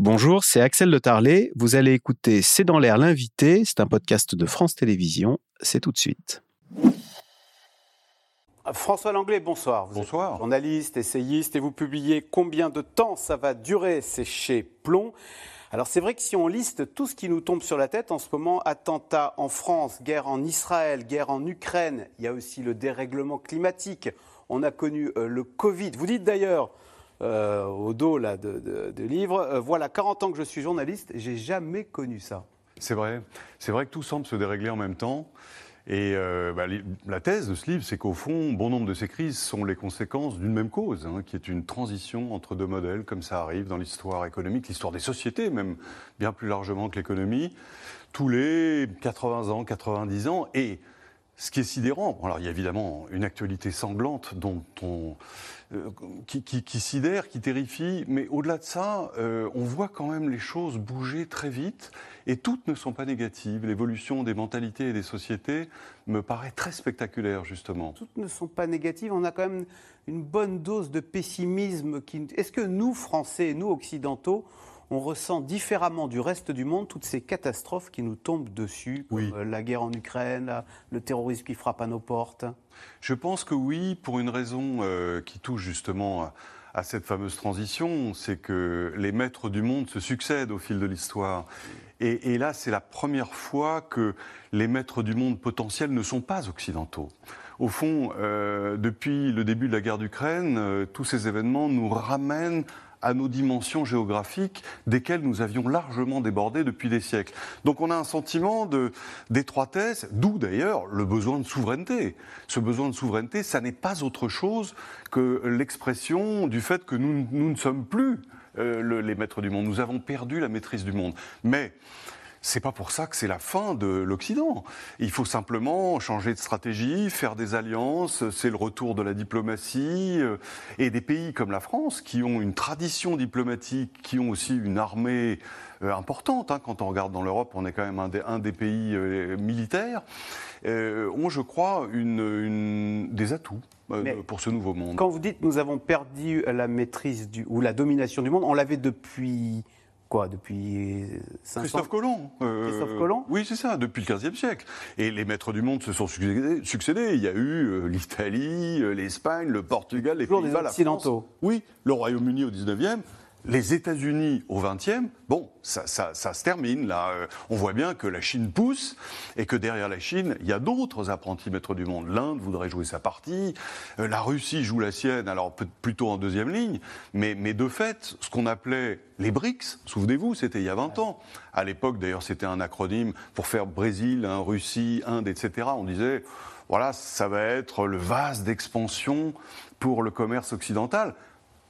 Bonjour, c'est Axel de Tarlet. Vous allez écouter C'est dans l'air l'invité. C'est un podcast de France Télévisions. C'est tout de suite. François Langlais, bonsoir. Vous bonsoir. Êtes journaliste, essayiste et vous publiez Combien de temps ça va durer C'est chez Plomb. Alors c'est vrai que si on liste tout ce qui nous tombe sur la tête en ce moment, attentats en France, guerre en Israël, guerre en Ukraine, il y a aussi le dérèglement climatique, on a connu euh, le Covid. Vous dites d'ailleurs, euh, au dos là, de, livres. Euh, voilà 40 ans que je suis journaliste, j'ai jamais connu ça. C'est vrai. C'est vrai que tout semble se dérégler en même temps. Et euh, bah, la thèse de ce livre, c'est qu'au fond, bon nombre de ces crises sont les conséquences d'une même cause, hein, qui est une transition entre deux modèles, comme ça arrive dans l'histoire économique, l'histoire des sociétés, même bien plus largement que l'économie, tous les 80 ans, 90 ans. Et ce qui est sidérant, alors il y a évidemment une actualité sanglante dont on, euh, qui, qui, sidère, qui terrifie, mais au-delà de ça, euh, on voit quand même les choses bouger très vite et toutes ne sont pas négatives. L'évolution des mentalités et des sociétés me paraît très spectaculaire, justement. Toutes ne sont pas négatives, on a quand même une bonne dose de pessimisme. Qui... Est-ce que nous, Français, nous, Occidentaux, on ressent différemment du reste du monde toutes ces catastrophes qui nous tombent dessus, comme euh, la guerre en Ukraine, le terrorisme qui frappe à nos portes Je pense que oui, pour une raison euh, qui touche justement à, cette fameuse transition, c'est que les maîtres du monde se succèdent au fil de l'histoire. Et, là, c'est la première fois que les maîtres du monde potentiels ne sont pas occidentaux. Au fond, euh, depuis le début de la guerre d'Ukraine, tous ces événements nous ramènent à nos dimensions géographiques desquelles nous avions largement débordé depuis des siècles. Donc on a un sentiment d'étroitesse, d'où d'ailleurs le besoin de souveraineté. Ce besoin de souveraineté, ça n'est pas autre chose que l'expression du fait que nous, nous ne sommes plus euh, les maîtres du monde. Nous avons perdu la maîtrise du monde. Mais c'est pas pour ça que c'est la fin de l'Occident. Il faut simplement changer de stratégie, faire des alliances, c'est le retour de la diplomatie. Euh, et des pays comme la France, qui ont une tradition diplomatique, qui ont aussi une armée euh, importante, hein, quand on regarde dans l'Europe, on est quand même un des, pays euh, militaires, ont, je crois, une, des atouts. pour ce nouveau monde. Quand vous dites nous avons perdu la maîtrise du, ou la domination du monde, on l'avait depuis quoi, depuis 500 Christophe Colomb. Euh, Christophe Colomb Oui, c'est ça, depuis le XVe siècle. Et les maîtres du monde se sont succédés. Il y a eu euh, l'Italie, euh, l'Espagne, le Portugal, les Pays-Bas, la France. Oui, le Royaume-Uni au XIXe les États-Unis au XXe, bon, ça, se termine là. Euh, on voit bien que la Chine pousse et que derrière la Chine, il y a d'autres apprentis maîtres du monde. L'Inde voudrait jouer sa partie, euh, la Russie joue la sienne, alors plutôt en deuxième ligne, mais, mais de fait, ce qu'on appelait les BRICS, souvenez-vous, c'était il y a 20 ans. À l'époque, d'ailleurs, c'était un acronyme pour faire Brésil, hein, Russie, Inde, etc. On disait, voilà, ça va être le vase d'expansion pour le commerce occidental.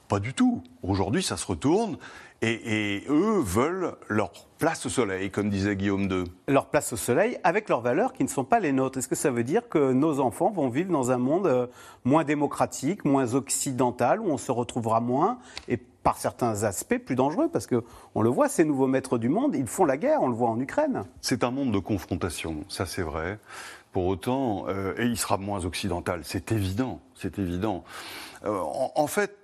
Pas du tout. Aujourd'hui, ça se retourne et, eux veulent leur place au soleil, comme disait Guillaume II. Leur place au soleil avec leurs valeurs qui ne sont pas les nôtres. Est-ce que ça veut dire que nos enfants vont vivre dans un monde euh, moins démocratique, moins occidental, où on se retrouvera moins et par certains aspects plus dangereux? Parce qu'on le voit, ces nouveaux maîtres du monde, ils font la guerre, on le voit en Ukraine. C'est un monde de confrontation, ça c'est vrai. Pour autant, euh, et il sera moins occidental, c'est évident, c'est évident. Euh, en fait,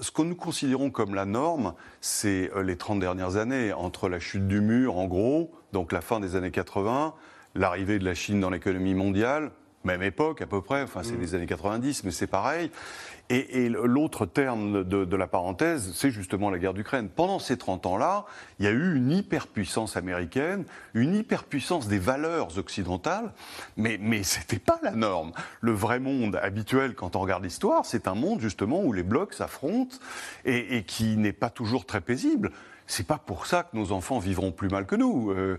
ce que nous considérons comme la norme, c'est euh, les 30 dernières années, entre la chute du mur, en gros, donc la fin des années 80, l'arrivée de la Chine dans l'économie mondiale, même époque à peu près, enfin c'est mm. les années 90, mais c'est pareil. Et, l'autre terme de, la parenthèse, c'est justement la guerre d'Ukraine. Pendant ces 30 ans-là, il y a eu une hyperpuissance américaine, une hyperpuissance des valeurs occidentales, mais, mais ce n'était pas la norme. Le vrai monde habituel, quand on regarde l'histoire, c'est un monde justement où les blocs s'affrontent et qui n'est pas toujours très paisible c'est pas pour ça que nos enfants vivront plus mal que nous. Euh,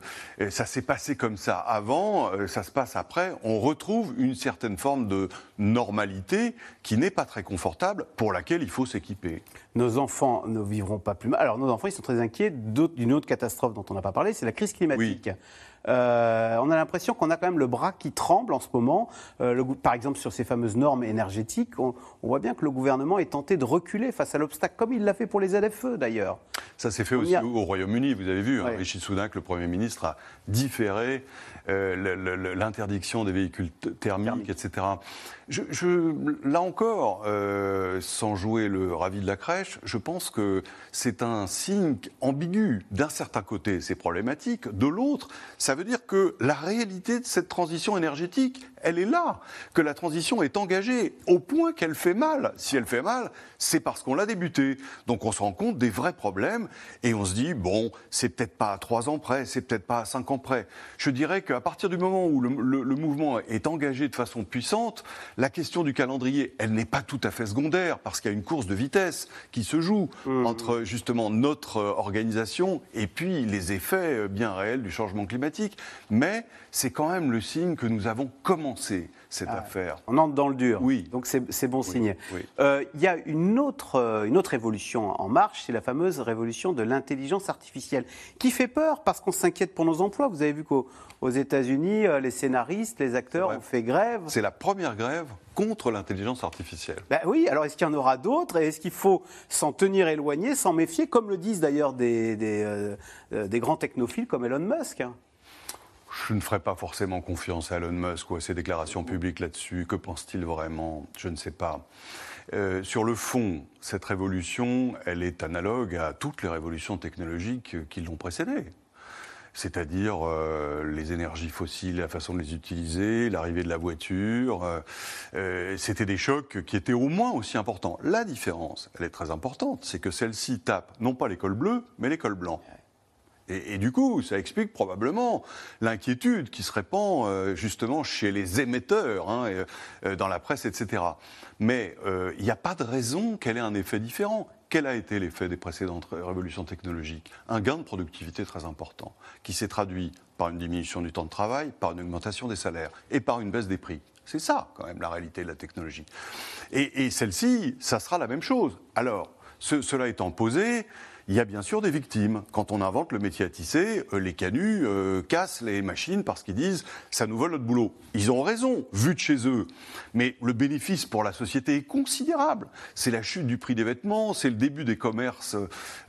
ça s'est passé comme ça avant, euh, ça se passe après. On retrouve une certaine forme de normalité qui n'est pas très confortable, pour laquelle il faut s'équiper. Nos enfants ne vivront pas plus mal. Alors nos enfants, ils sont très inquiets d'une autre catastrophe dont on n'a pas parlé, c'est la crise climatique. Euh, on a l'impression qu'on a quand même le bras qui tremble en ce moment. Euh, par exemple, sur ces fameuses normes énergétiques, on, voit bien que le gouvernement est tenté de reculer face à l'obstacle, comme il l'a fait pour les LFE d'ailleurs. Ça s'est fait aussi au Royaume-uni, vous avez vu. Hein, Rishi Sunak, le Premier ministre, a différé euh, l'interdiction des véhicules thermiques, etc. Je, là encore, euh, sans jouer le ravi de la crèche, je pense que c'est un signe ambigu. D'un certain côté, c'est problématique. De l'autre, ça veut dire que la réalité de cette transition énergétique, elle est là. Que la transition est engagée au point qu'elle fait mal. Si elle fait mal, c'est parce qu'on l'a débutée. Donc on se rend compte des vrais problèmes et on se dit, bon, c'est peut-être pas à trois ans près, c'est peut-être pas à cinq ans près. Je dirais qu'à partir du moment où le, le mouvement est engagé de façon puissante, la question du calendrier, elle n'est pas tout à fait secondaire, parce qu'il y a une course de vitesse qui se joue mmh. entre justement notre organisation et puis les effets bien réels du changement climatique. Mais c'est quand même le signe que nous avons commencé cette ah, affaire. On entre dans le dur. Oui. Donc c'est bon signe. Euh, il y a une autre, euh, une autre révolution en marche, c'est la fameuse révolution de l'intelligence artificielle, qui fait peur parce qu'on s'inquiète pour nos emplois. Vous avez vu qu'aux États-Unis, euh, les scénaristes, les acteurs ont fait grève. C'est la première grève contre l'intelligence artificielle. Ben oui, alors est-ce qu'il y en aura d'autres? Et est-ce qu'il faut s'en tenir éloigné, s'en méfier, comme le disent d'ailleurs des, des, des, grands technophiles comme Elon Musk? Je ne ferai pas forcément confiance à Elon Musk ou à ses déclarations publiques là-dessus. Que pense-t-il vraiment? Je ne sais pas. Euh, sur le fond, cette révolution, elle est analogue à toutes les révolutions technologiques qui l'ont précédée. C'est-à-dire euh, les énergies fossiles, la façon de les utiliser, l'arrivée de la voiture. Euh, c'était des chocs qui étaient au moins aussi importants. La différence, elle est très importante, c'est que celle-ci tape non pas l'école bleue, mais l'école blanc. Et, du coup, ça explique probablement l'inquiétude qui se répand euh, justement chez les émetteurs, hein, euh, dans la presse, etc. Mais euh, il n'y a pas de raison qu'elle ait un effet différent. Quel a été l'effet des précédentes révolutions technologiques? Un gain de productivité très important, qui s'est traduit par une diminution du temps de travail, par une augmentation des salaires et par une baisse des prix. C'est ça, quand même, la réalité de la technologie. Et, celle-ci, ça sera la même chose. Alors, cela étant posé, il y a bien sûr des victimes. Quand on invente le métier à tisser, euh, les canuts euh, cassent les machines parce qu'ils disent ça nous vole notre boulot. Ils ont raison, vu de chez eux. Mais le bénéfice pour la société est considérable. C'est la chute du prix des vêtements, c'est le début des commerces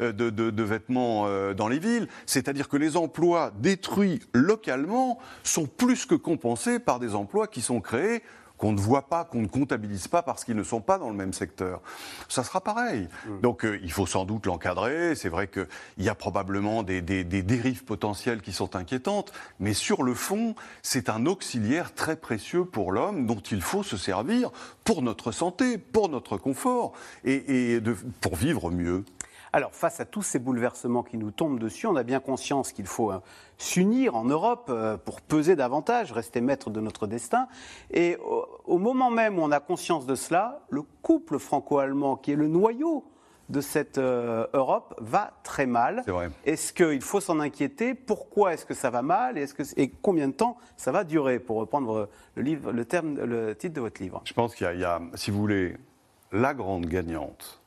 euh, de, de vêtements dans les villes. C'est-à-dire que les emplois détruits localement sont plus que compensés par des emplois qui sont créés qu'on ne voit pas, qu'on ne comptabilise pas parce qu'ils ne sont pas dans le même secteur. Ça sera pareil. Mm. Donc euh, il faut sans doute l'encadrer. C'est vrai qu'il y a probablement des, dérives potentielles qui sont inquiétantes, mais sur le fond, c'est un auxiliaire très précieux pour l'homme dont il faut se servir pour notre santé, pour notre confort et, pour vivre mieux. Alors, face à tous ces bouleversements qui nous tombent dessus, on a bien conscience qu'il faut hein, s'unir en Europe euh, pour peser davantage, rester maître de notre destin. Et au, moment même où on a conscience de cela, le couple franco-allemand, qui est le noyau de cette euh, Europe va très mal. Est-ce qu'il faut s'en inquiéter? Pourquoi est-ce que ça va mal? Et, que, et combien de temps ça va durer? Pour reprendre le, livre, le, terme, le titre de votre livre. Je pense qu'il y, a, si vous voulez, la grande gagnante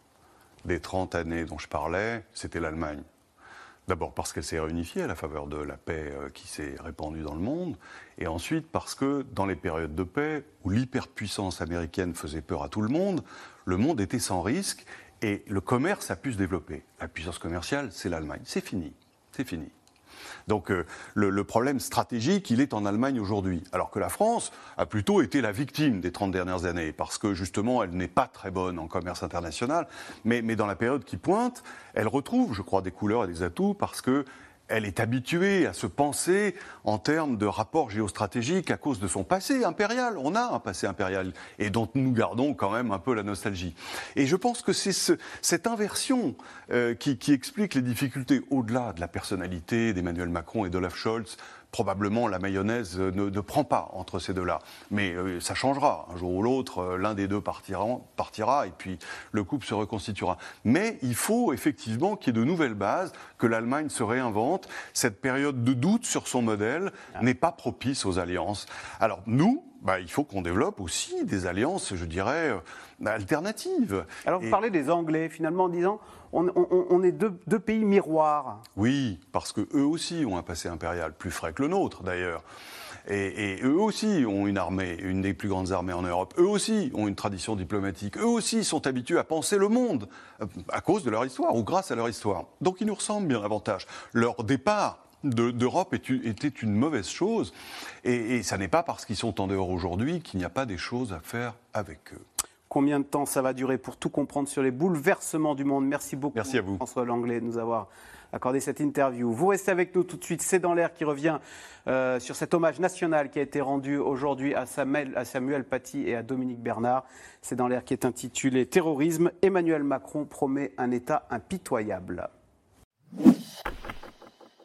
des 30 années dont je parlais, c'était l'Allemagne. D'abord parce qu'elle s'est réunifiée à la faveur de la paix euh, qui s'est répandue dans le monde, et ensuite parce que dans les périodes de paix, où l'hyperpuissance américaine faisait peur à tout le monde, le monde était sans risque et le commerce a pu se développer. La puissance commerciale, c'est l'Allemagne. C'est fini. C'est fini. Donc euh, le, problème stratégique, il est en Allemagne aujourd'hui. Alors que la France a plutôt été la victime des 30 dernières années, parce que justement, elle n'est pas très bonne en commerce international, mais, mais dans la période qui pointe, elle retrouve, je crois, des couleurs et des atouts, parce que elle est habituée à se penser en termes de rapports géostratégiques à cause de son passé impérial. On a un passé impérial et dont nous gardons quand même un peu la nostalgie. Et je pense que c'est cette inversion euh, qui, qui explique les difficultés au-delà de la personnalité d'Emmanuel Macron et d'Olaf Scholz probablement la mayonnaise ne, prend pas entre ces deux-là. Mais euh, ça changera. Un jour ou l'autre, euh, l'un des deux partira, partira et puis le couple se reconstituera. Mais il faut effectivement qu'il y ait de nouvelles bases, que l'Allemagne se réinvente. Cette période de doute sur son modèle ah. n'est pas propice aux alliances. Alors nous, bah, il faut qu'on développe aussi des alliances, je dirais, euh, alternatives. Alors vous parlez des Anglais, finalement, en disant on, est deux, pays miroirs. Oui, parce que eux aussi ont un passé impérial plus frais que le nôtre d'ailleurs. Et, eux aussi ont une armée, une des plus grandes armées en Europe. Eux aussi ont une tradition diplomatique. Eux aussi sont habitués à penser le monde euh, à cause de leur histoire ou grâce à leur histoire. Donc ils nous ressemblent bien davantage. Leur départ d'Europe était une mauvaise chose. Et, et ça n'est pas parce qu'ils sont en dehors aujourd'hui qu'il n'y a pas des choses à faire avec eux. Combien de temps ça va durer pour tout comprendre sur les bouleversements du monde Merci beaucoup, Merci à vous. François Langlais, de nous avoir accordé cette interview. Vous restez avec nous tout de suite. C'est dans l'air qui revient euh, sur cet hommage national qui a été rendu aujourd'hui à Samuel, à Samuel Paty et à Dominique Bernard. C'est dans l'air qui est intitulé Terrorisme. Emmanuel Macron promet un État impitoyable.